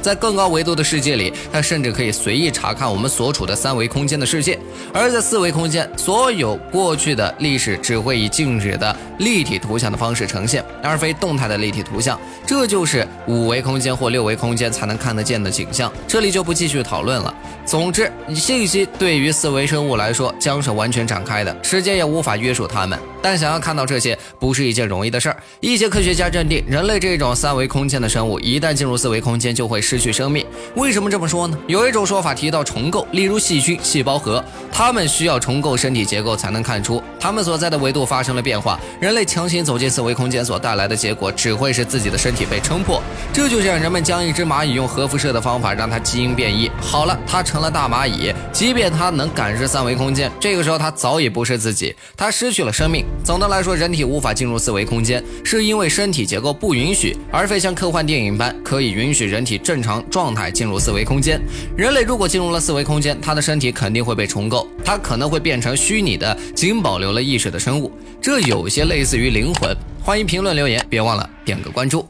在更高维度的世界里，它甚至可以随意查看我们所处的三维空间的世界；而在四维空间，所有过去的历史只会以静止的立体图像的方式呈现，而非动态的立体图像。这就是五维空间或六维空间才能看得见的景象。这里就不继续讨论了。总之，信息对于四维生物来说将是完全展开的，时间也无法约束它们。但想要看到这些，不是一件容易的事儿。一些科学家认定，人类这种三维空间的生物，一旦进入四维空间，就会失去生命。为什么这么说呢？有一种说法提到重构，例如细菌、细胞核，它们需要重构身体结构才能看出它们所在的维度发生了变化。人类强行走进四维空间所带来的结果，只会是自己的身体被撑破。这就像人们将一只蚂蚁用核辐射的方法让它基因变异，好了，它成了大蚂蚁。即便它能感知三维空间，这个时候它早已不是自己，它失去了生命。总的来说，人体无法进入四维空间，是因为身体结构不允许，而非像科幻电影般可以允许人体正正常状态进入四维空间。人类如果进入了四维空间，他的身体肯定会被重构，他可能会变成虚拟的、仅保留了意识的生物，这有些类似于灵魂。欢迎评论留言，别忘了点个关注。